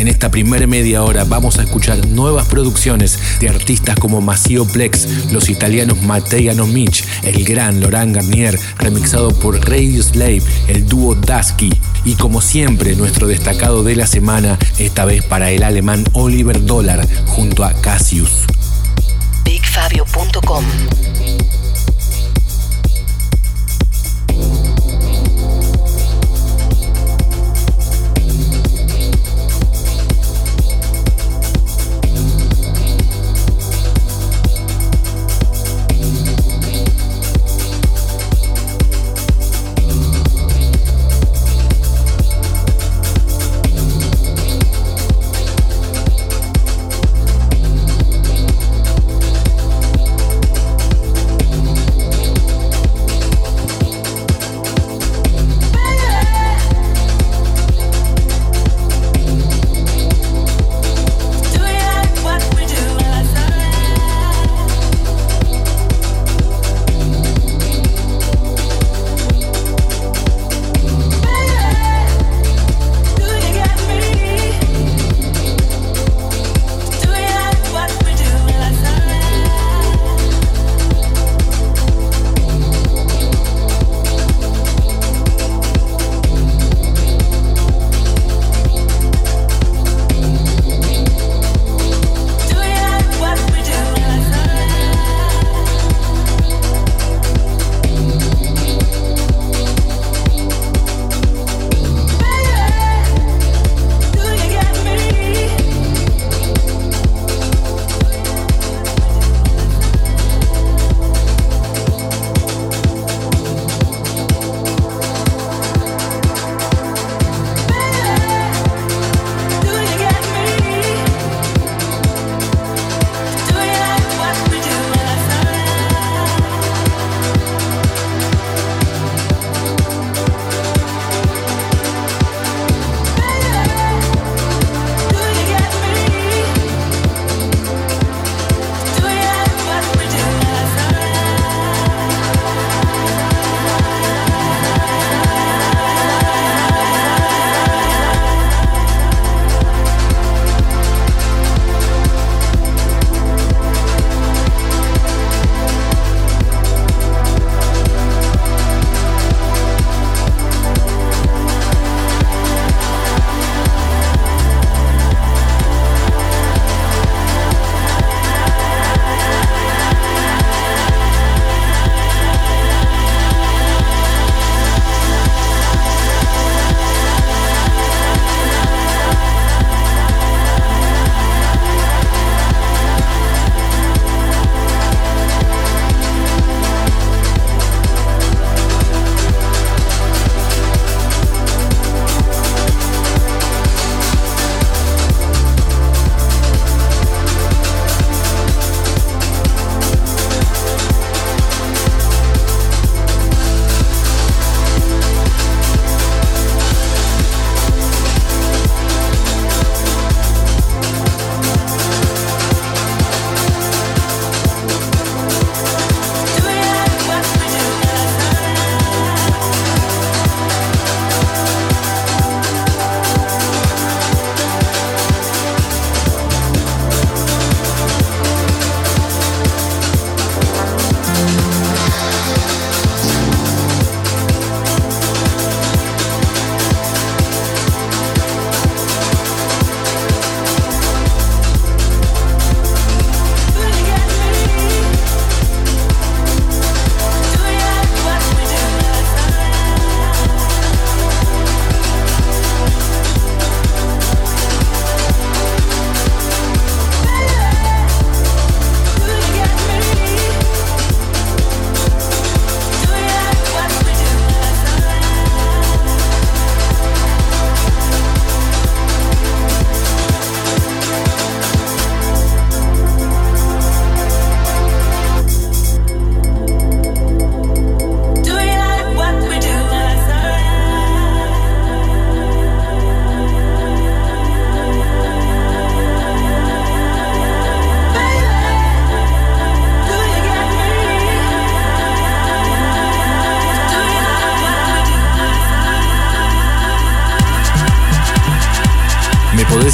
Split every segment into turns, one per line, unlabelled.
En esta primera media hora vamos a escuchar nuevas producciones de artistas como Macio Plex, los italianos Matteo Mitch, el gran Laurent Garnier, remixado por Radio Slave, el dúo Dusky, y como siempre nuestro destacado de la semana, esta vez para el alemán Oliver Dollar junto a Cassius.
BigFabio.com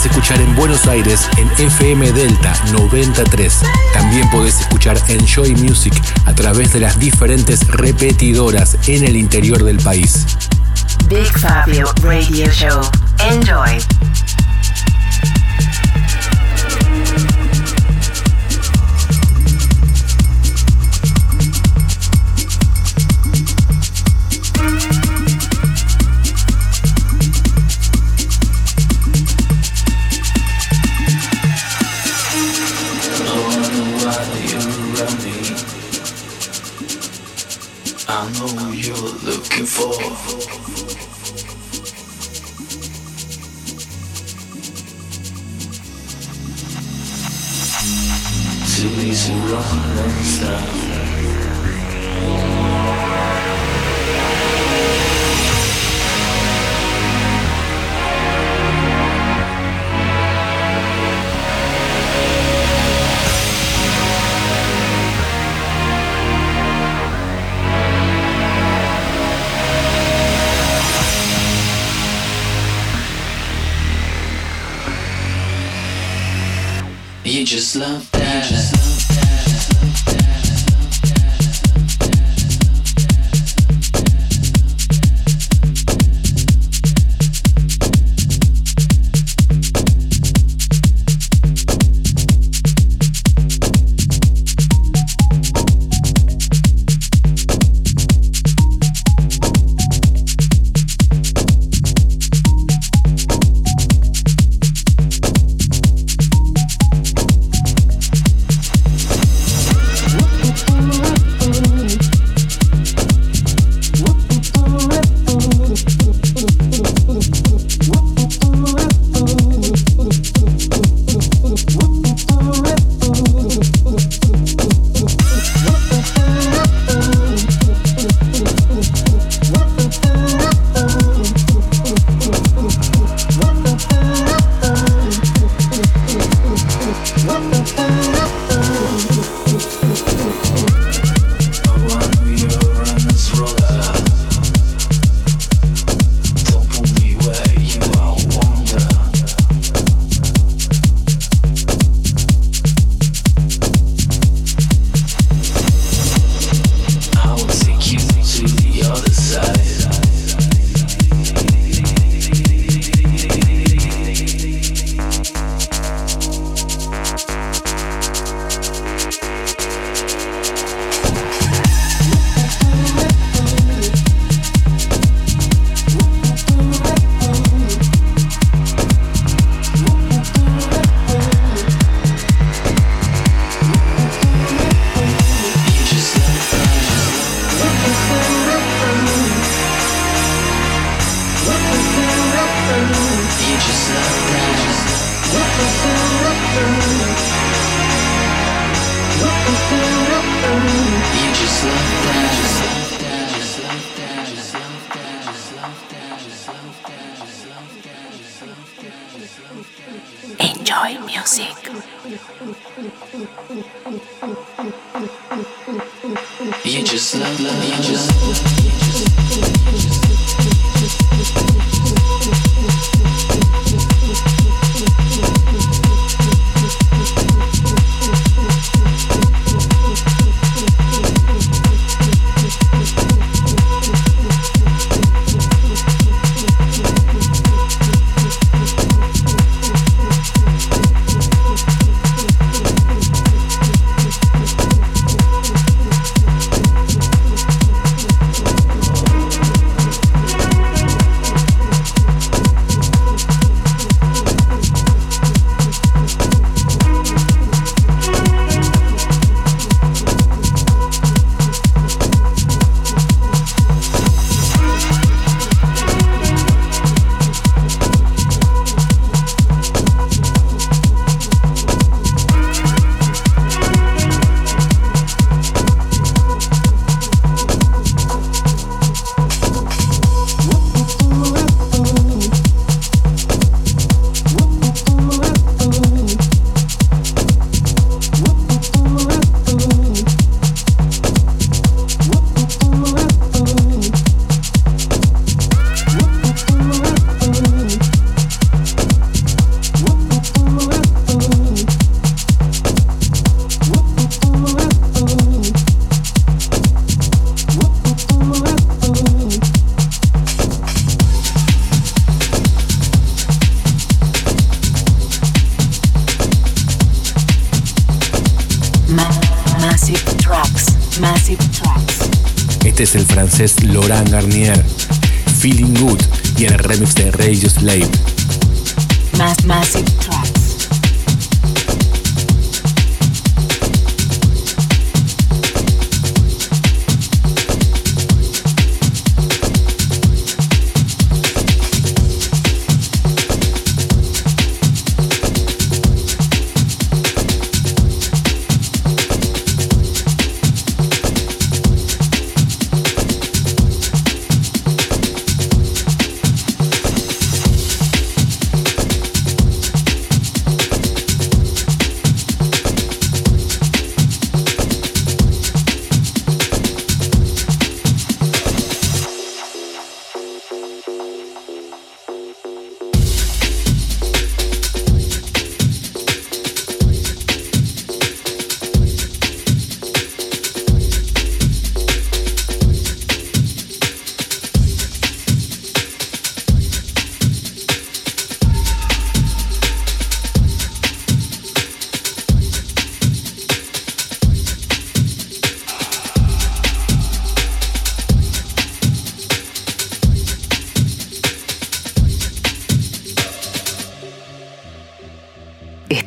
escuchar en Buenos Aires en FM Delta 93. También podés escuchar Enjoy Music a través de las diferentes repetidoras en el interior del país.
Big Fabio Radio Show. Enjoy.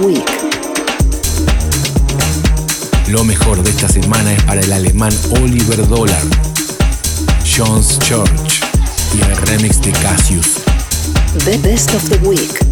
Week. Lo mejor de esta semana es para el alemán Oliver Dollar, John's Church y el remix de Cassius.
The Best of the Week.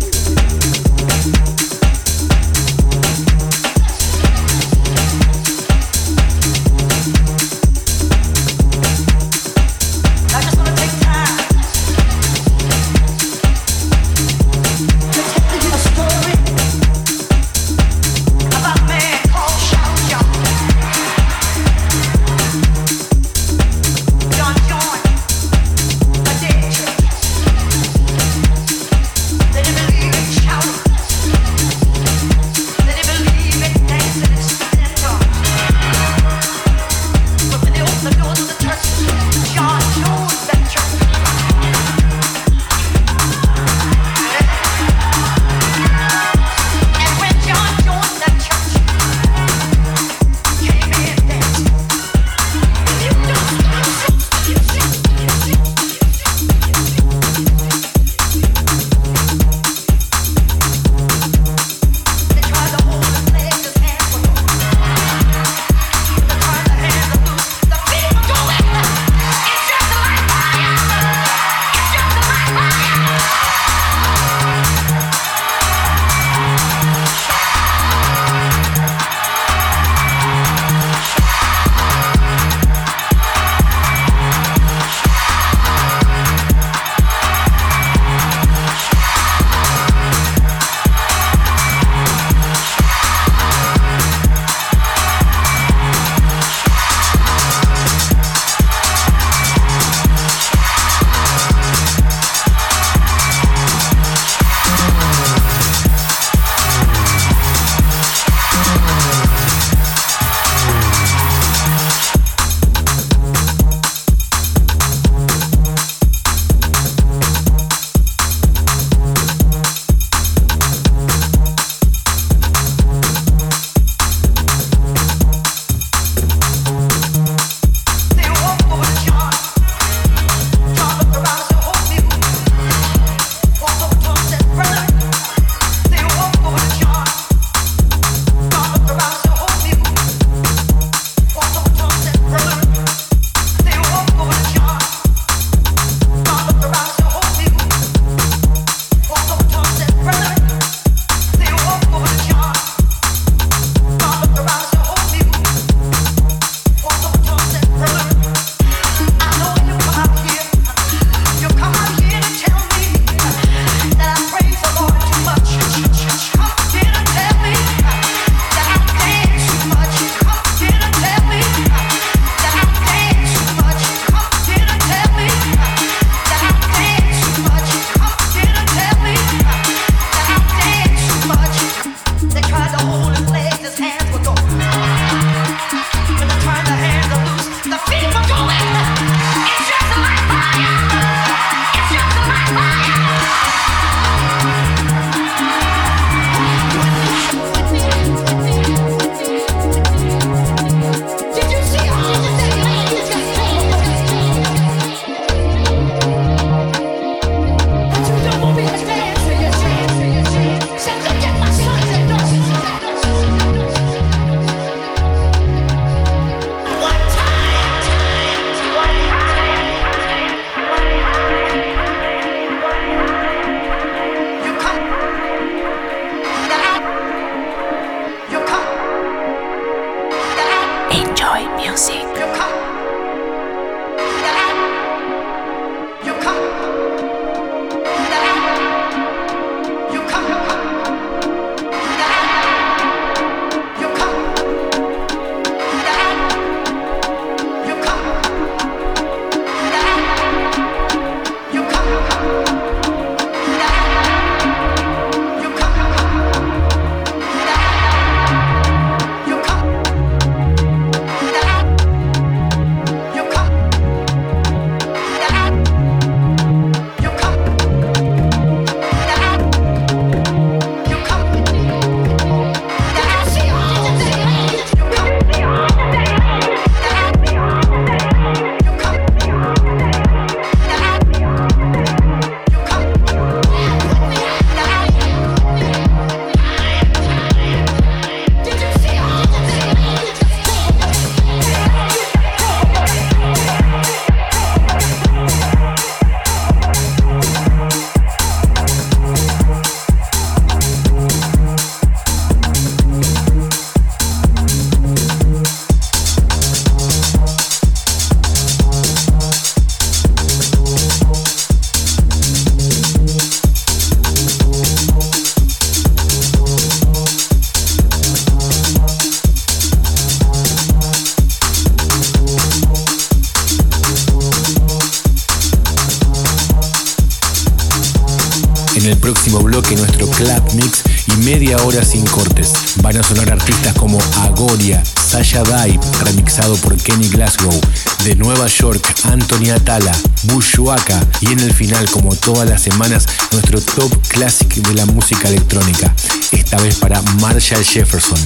Hora sin cortes. Van a sonar artistas como Agoria, Sasha Dive, remixado por Kenny Glasgow, de Nueva York, Anthony Atala, Bushwaka y en el final, como todas las semanas, nuestro top classic de la música electrónica, esta vez para Marshall Jefferson.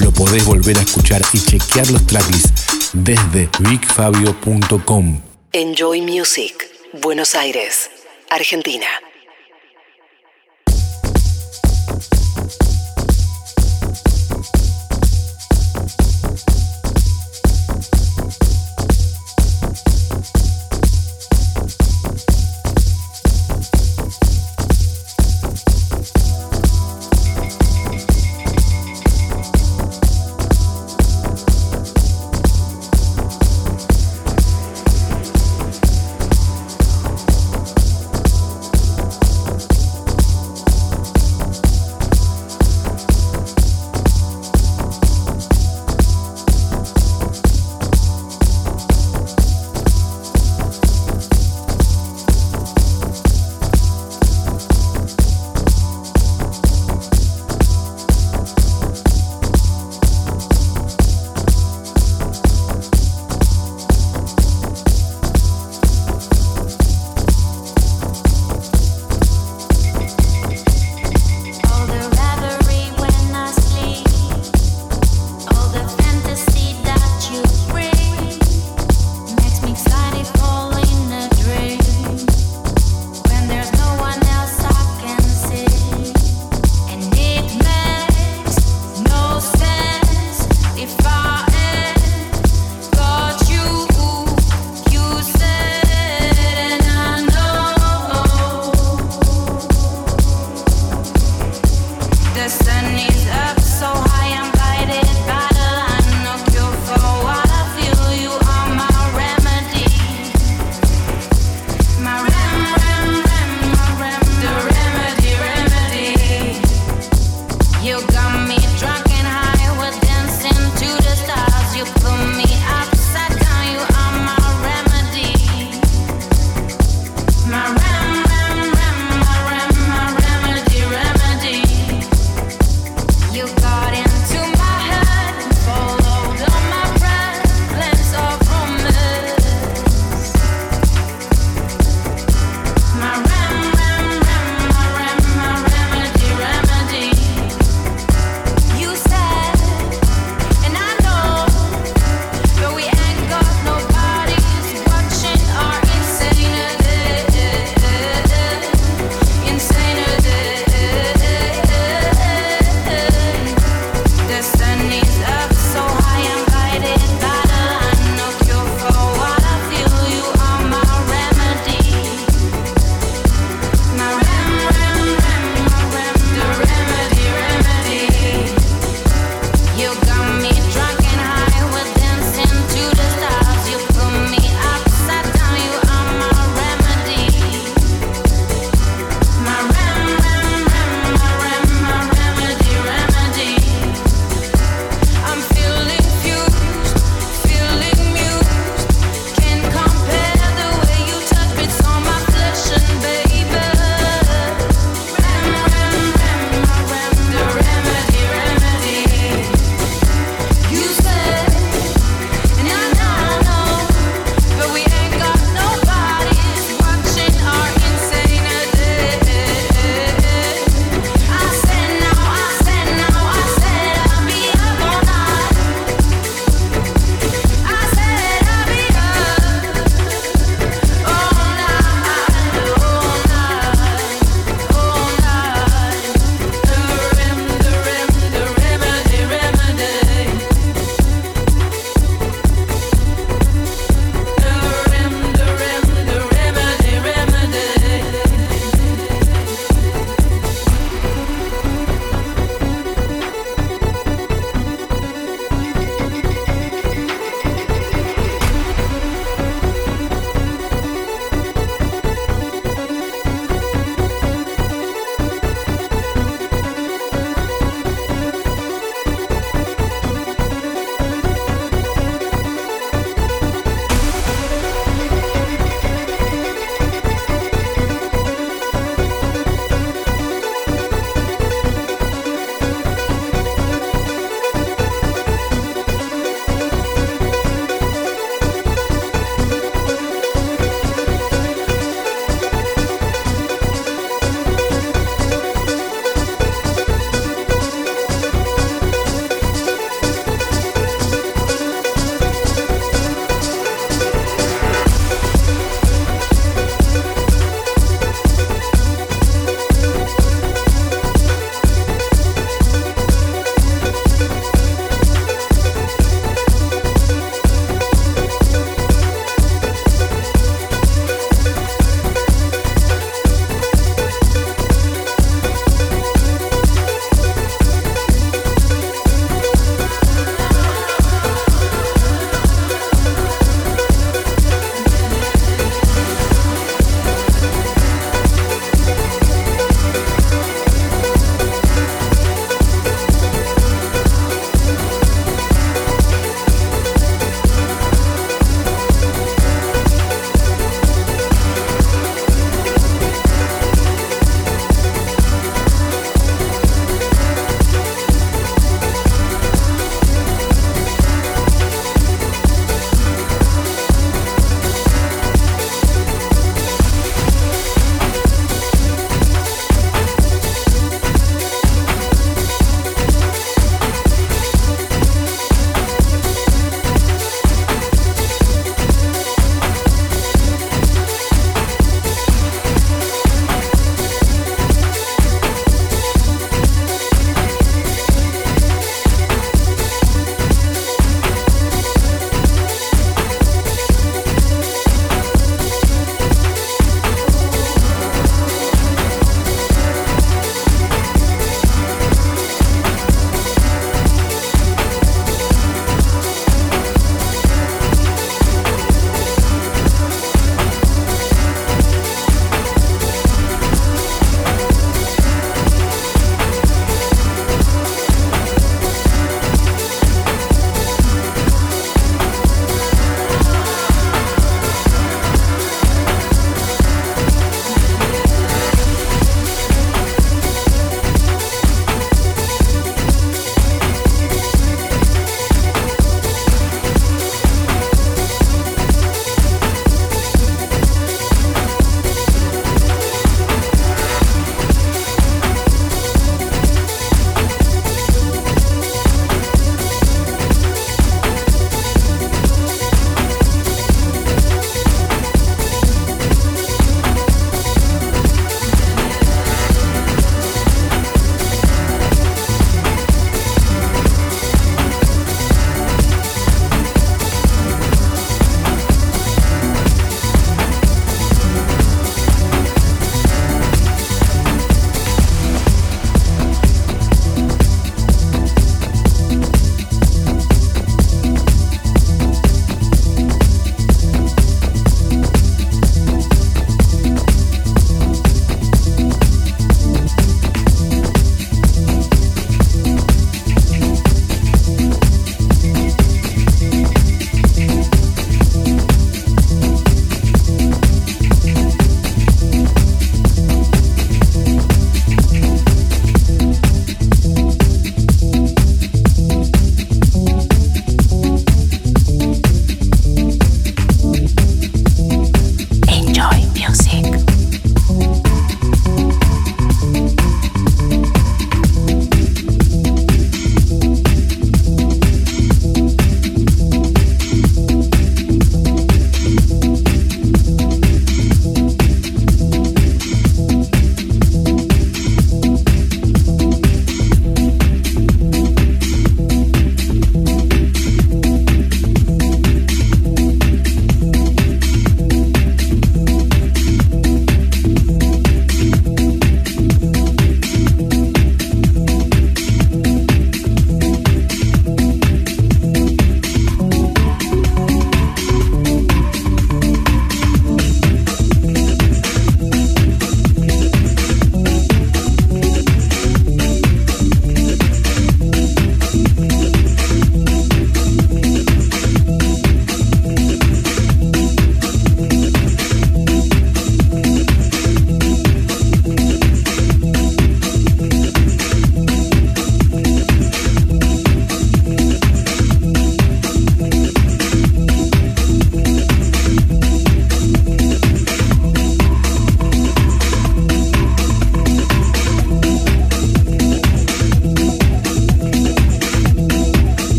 Lo podés volver a escuchar y chequear los tracklists desde bigfabio.com.
Enjoy Music, Buenos Aires, Argentina.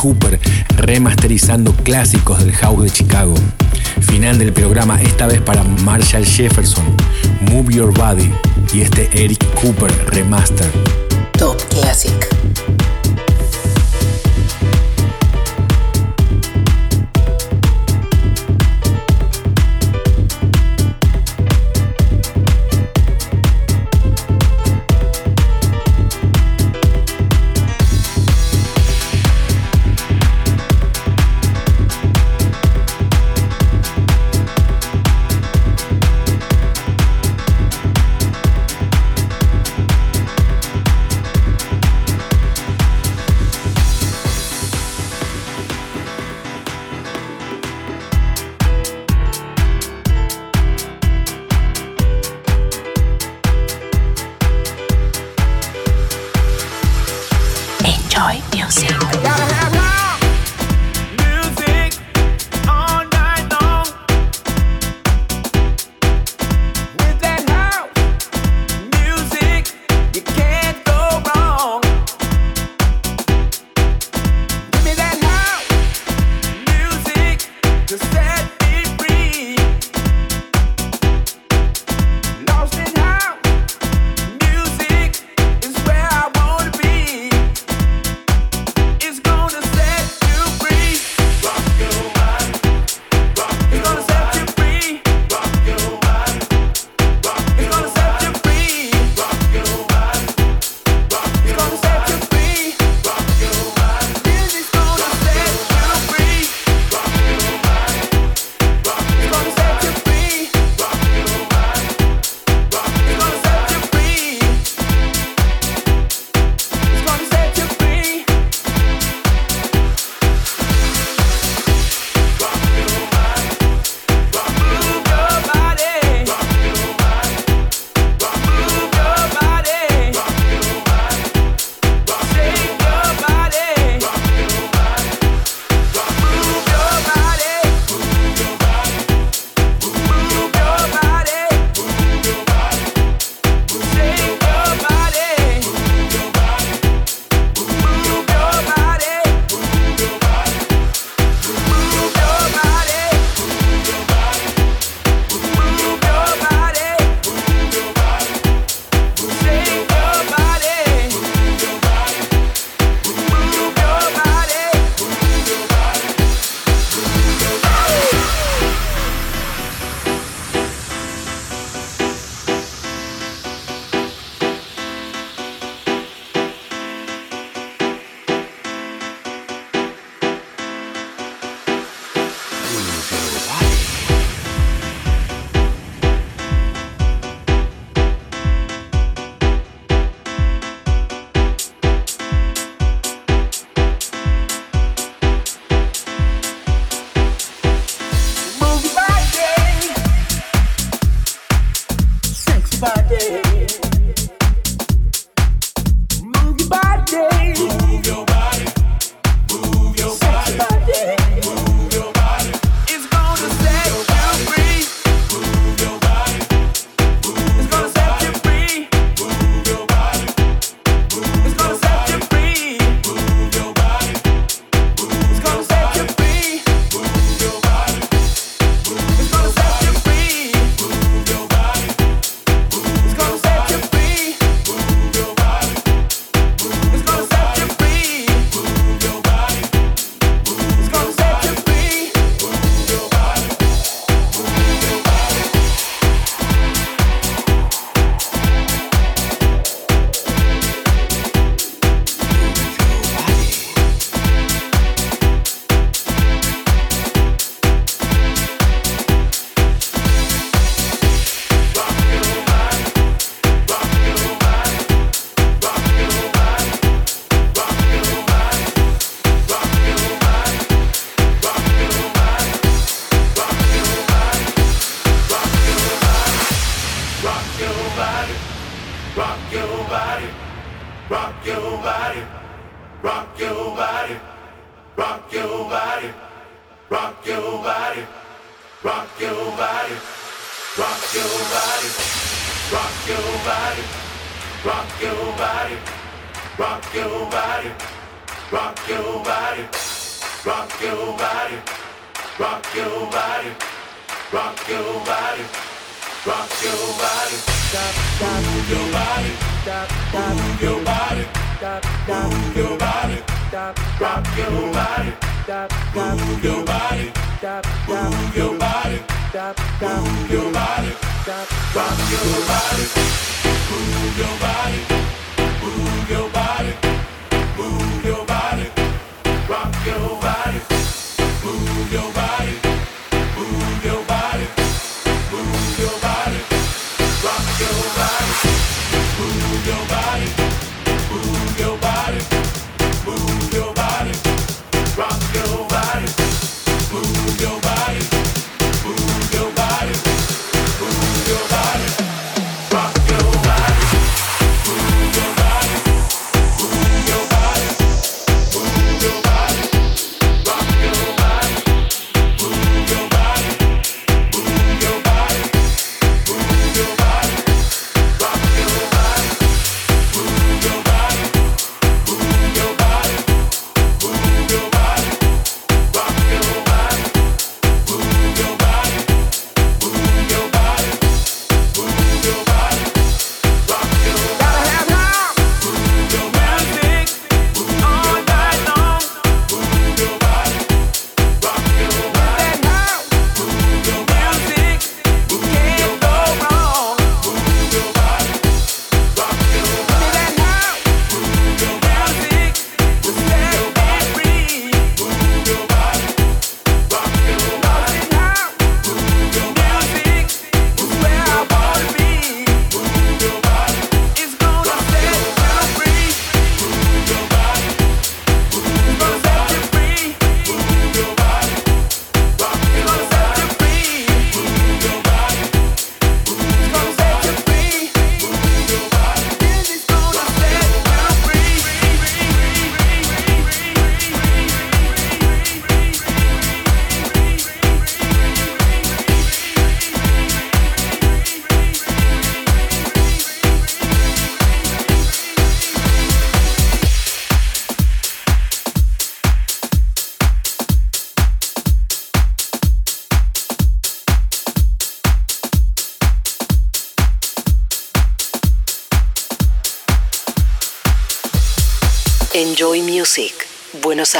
Cooper remasterizando clásicos del house de Chicago. Final del programa esta vez para Marshall Jefferson,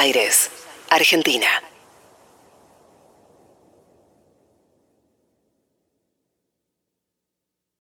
Aires, Argentina.